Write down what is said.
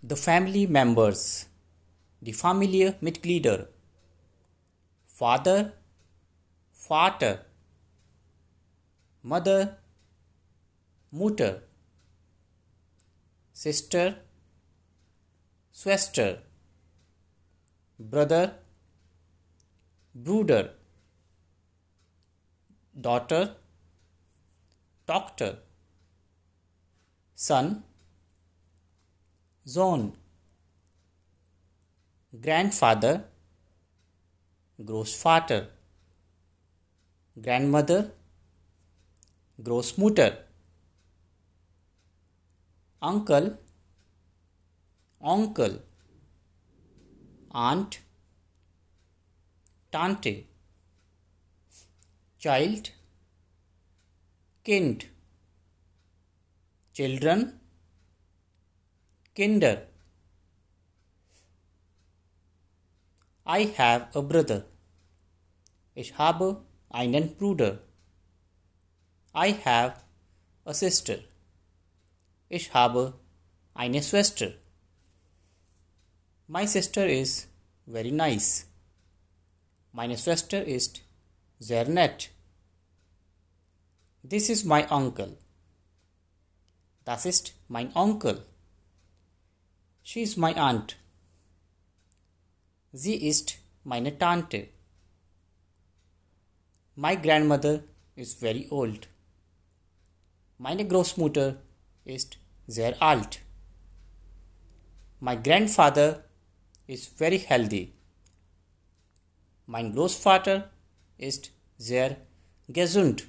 The family members, die Familienmitglieder. Father, Vater. Mother, Mutter. Sister, Schwester. Brother, Bruder. Daughter, Tochter. Son, Sohn. Grandfather, Großvater. Grandmother, Großmutter. Uncle, Onkel. Aunt, Tante. Child, Kind. Children, Kinder. I have a brother. Ich habe einen Bruder. I have a sister. Ich habe eine Schwester. My sister is very nice. Meine Schwester ist sehr nett. This is my uncle. Das ist mein Onkel. She is my aunt. Sie ist meine Tante. My grandmother is very old. Meine Großmutter ist sehr alt. My grandfather is very healthy. Mein Großvater ist sehr gesund.